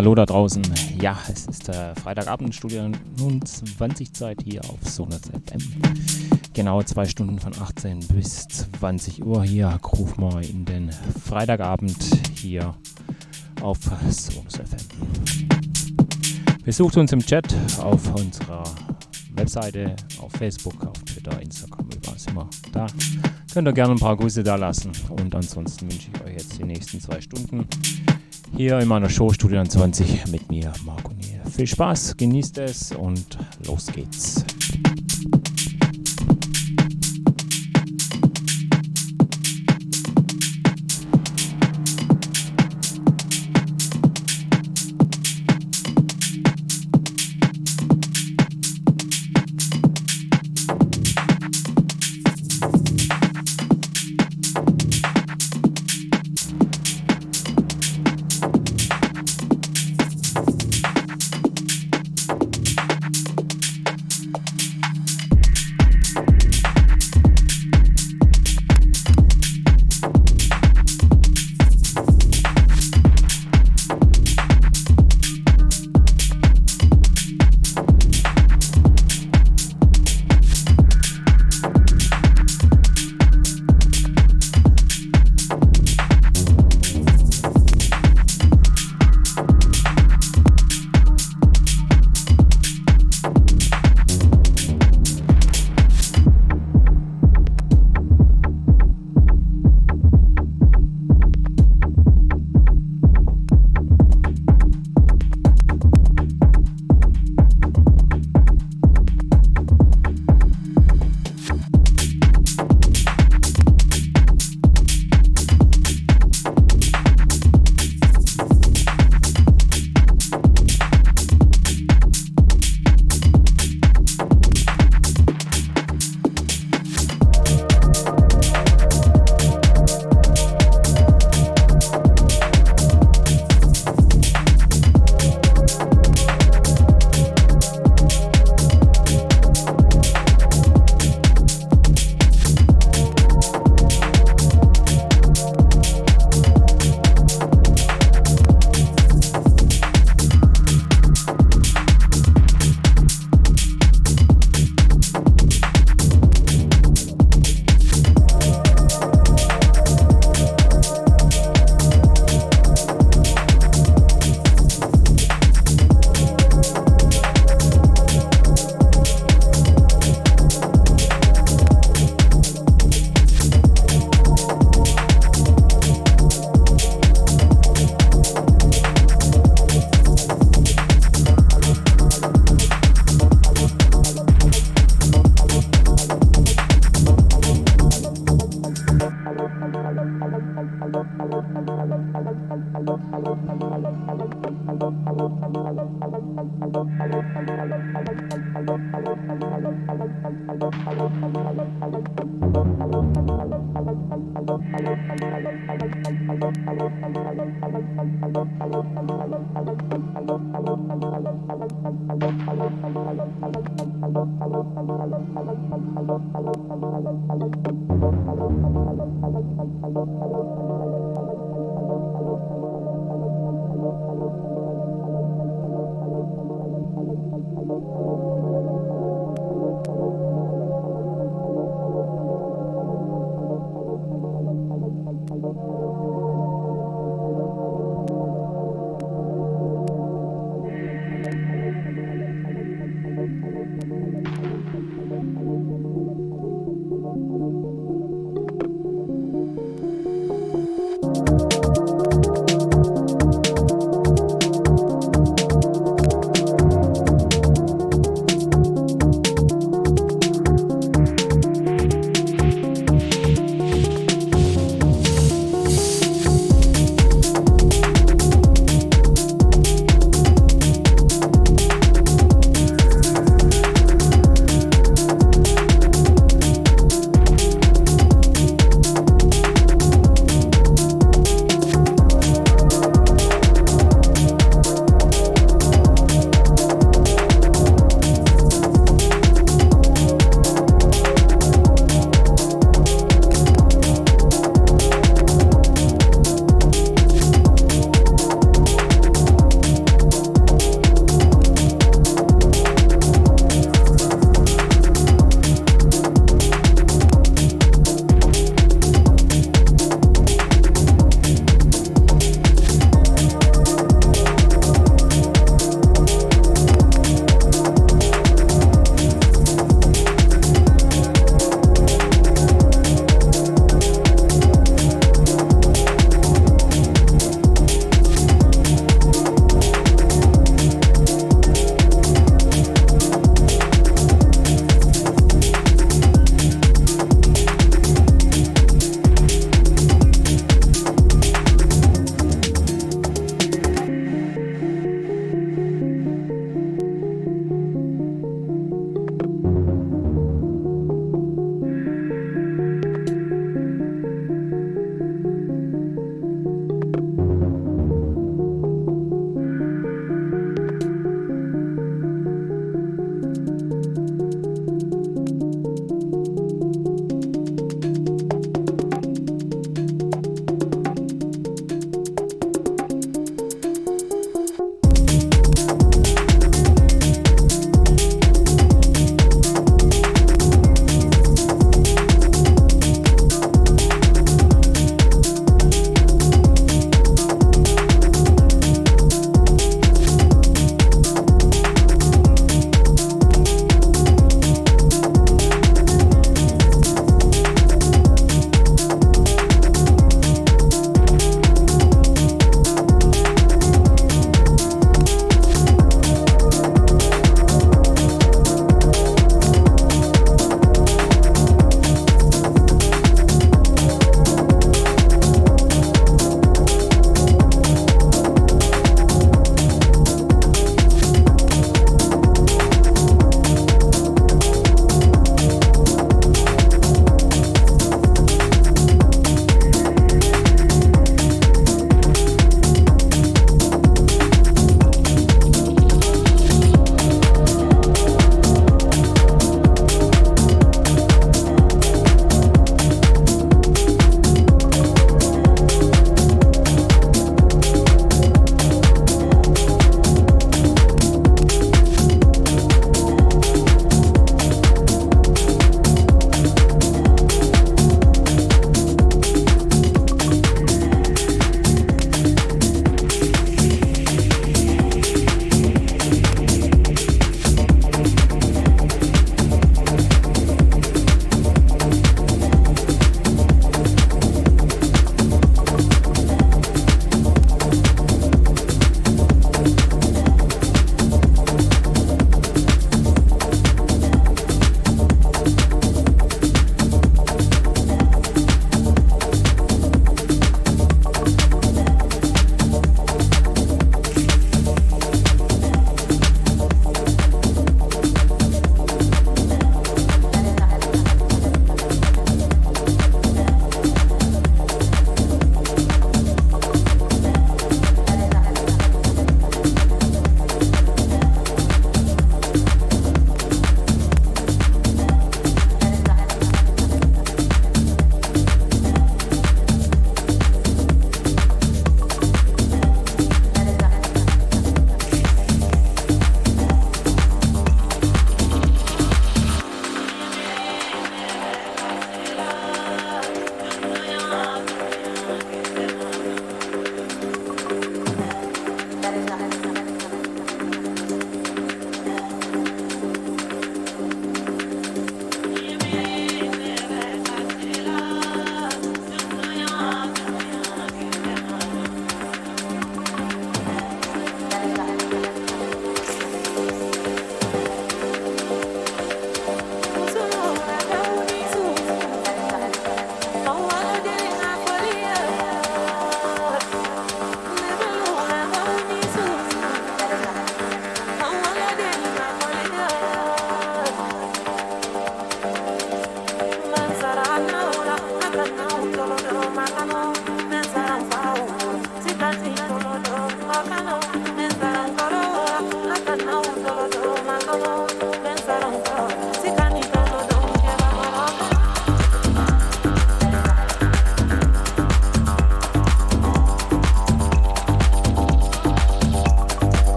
hallo da draußen. Ja, es ist der Freitagabend, Studio 20 Zeit hier auf Sonus FM. Genau zwei Stunden von 18 bis 20 Uhr hier Groove mal in den Freitagabend hier auf Sonus FM. Besucht uns im Chat auf unserer Webseite, auf Facebook, auf Twitter, Instagram, überall sind wir da. Könnt ihr gerne ein paar Grüße da lassen und ansonsten wünsche ich euch jetzt die nächsten zwei Stunden hier in meiner Show Studio 20 mit mir, Marco Nier. Viel Spaß, genießt es und los geht's.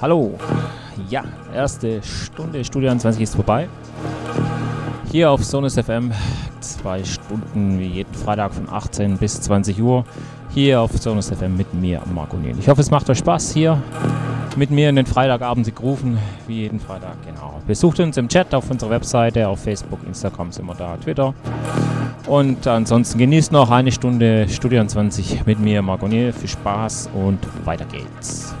Hallo. Ja, erste Stunde Studio 21 ist vorbei. Hier auf Sonus FM, zwei Stunden wie jeden Freitag von 18 bis 20 Uhr. Hier auf Sonus FM mit mir, Marco Niel. Ich hoffe, es macht euch Spaß hier mit mir in den Freitagabend zu rufen, wie jeden Freitag, genau. Besucht uns im Chat auf unserer Webseite, auf Facebook, Instagram sind wir da, Twitter. Und ansonsten genießt noch eine Stunde Studio 20 mit mir, Marco Niel. Viel Spaß und weiter geht's.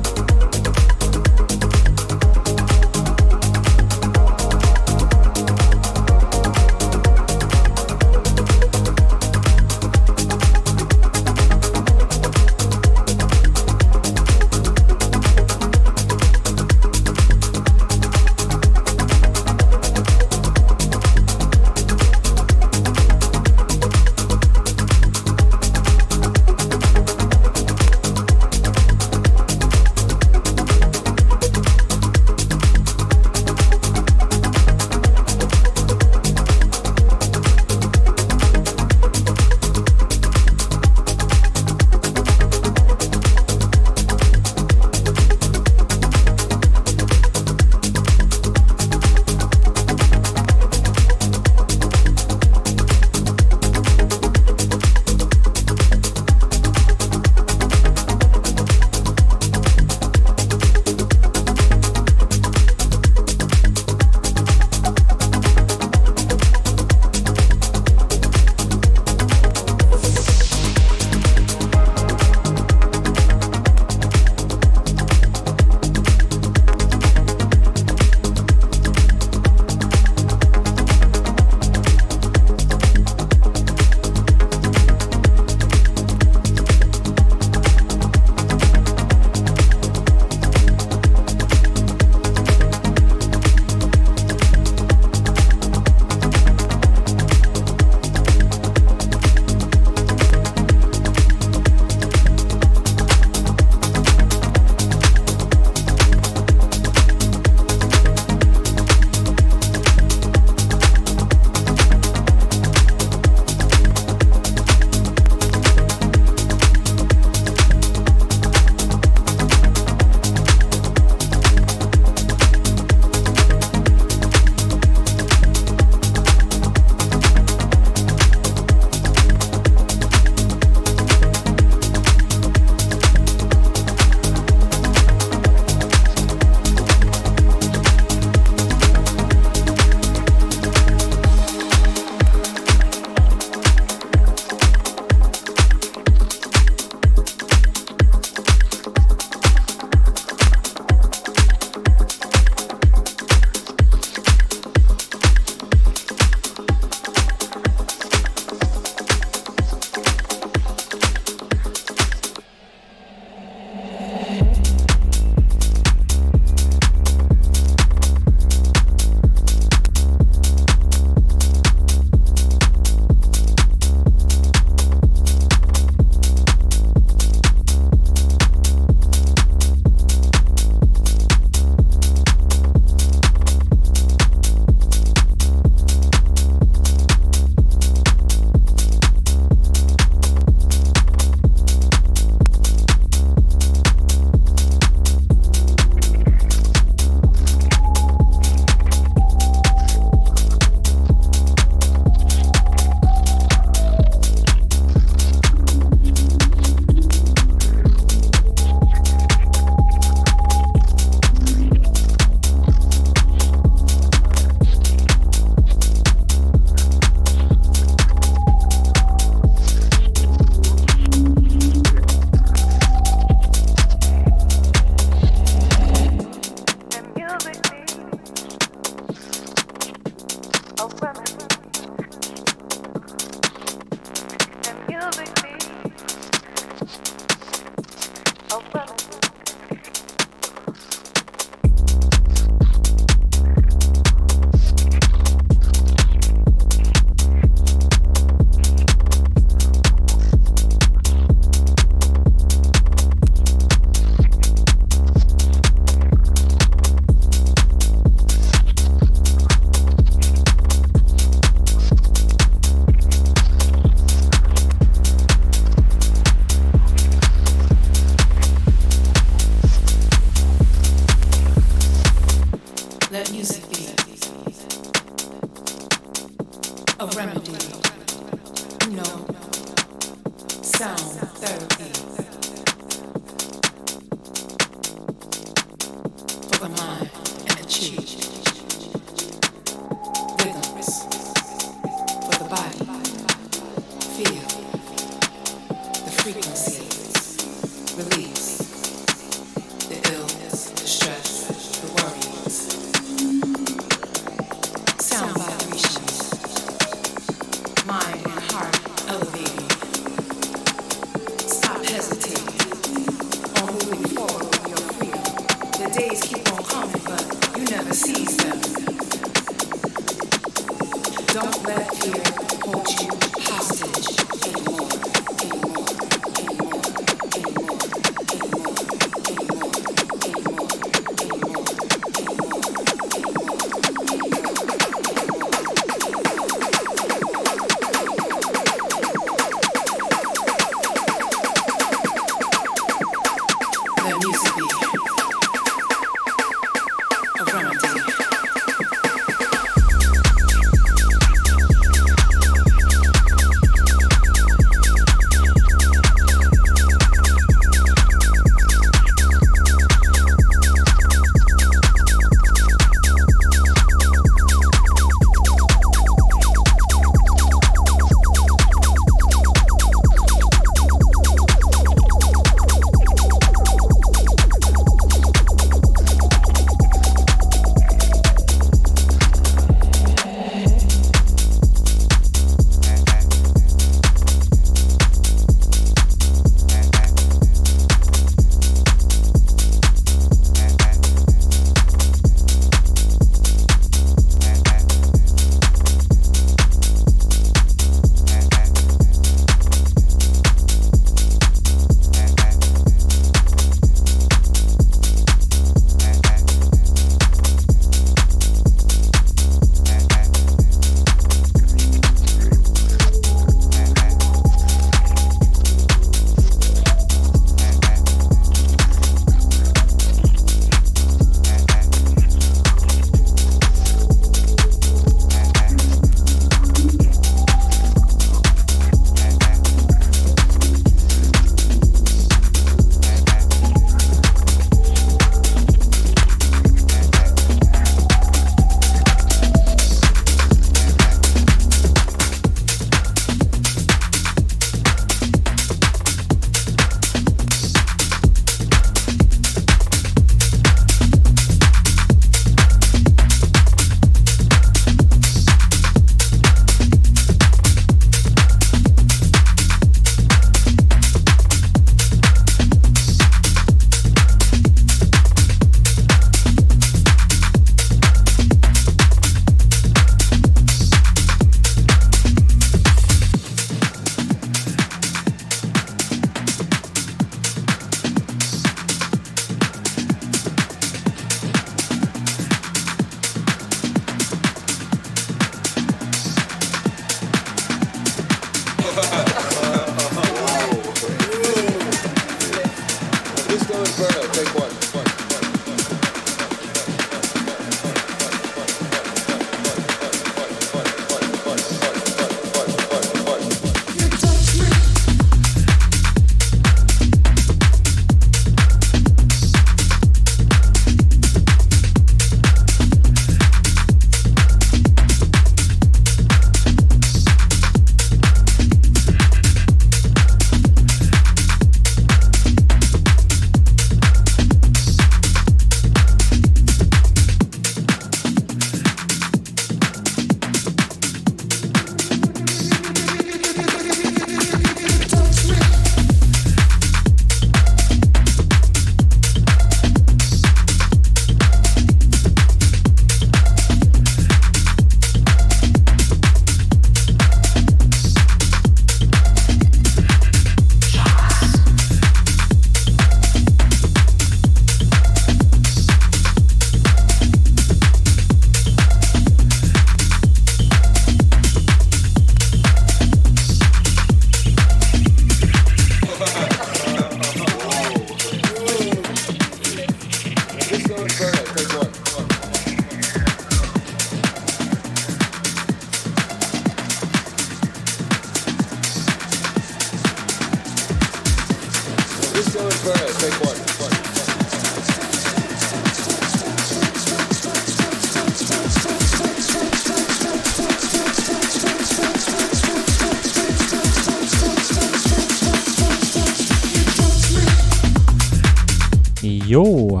Jo,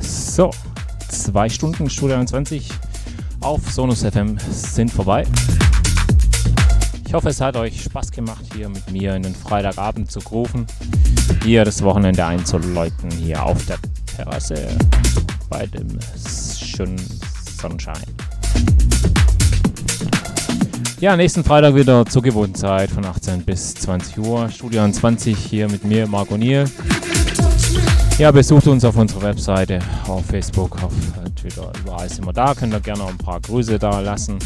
so, zwei Stunden Studio 21 auf Sonus FM sind vorbei. Ich hoffe, es hat euch Spaß gemacht, hier mit mir in den Freitagabend zu rufen, hier das Wochenende einzuläuten, hier auf der Terrasse bei dem schönen Sonnenschein. Ja, nächsten Freitag wieder zur gewohnten Zeit von 18 bis 20 Uhr. Studio 20 hier mit mir, Marco Niel. Ja, besucht uns auf unserer Webseite, auf Facebook, auf Twitter, überall sind wir da. Könnt ihr gerne ein paar Grüße da lassen.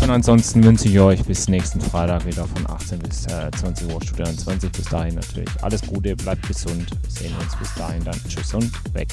Und ansonsten wünsche ich euch bis nächsten Freitag wieder von 18 bis äh, 20 Uhr Studio 20. Bis dahin natürlich alles Gute, bleibt gesund. Wir sehen uns bis dahin dann. Tschüss und weg.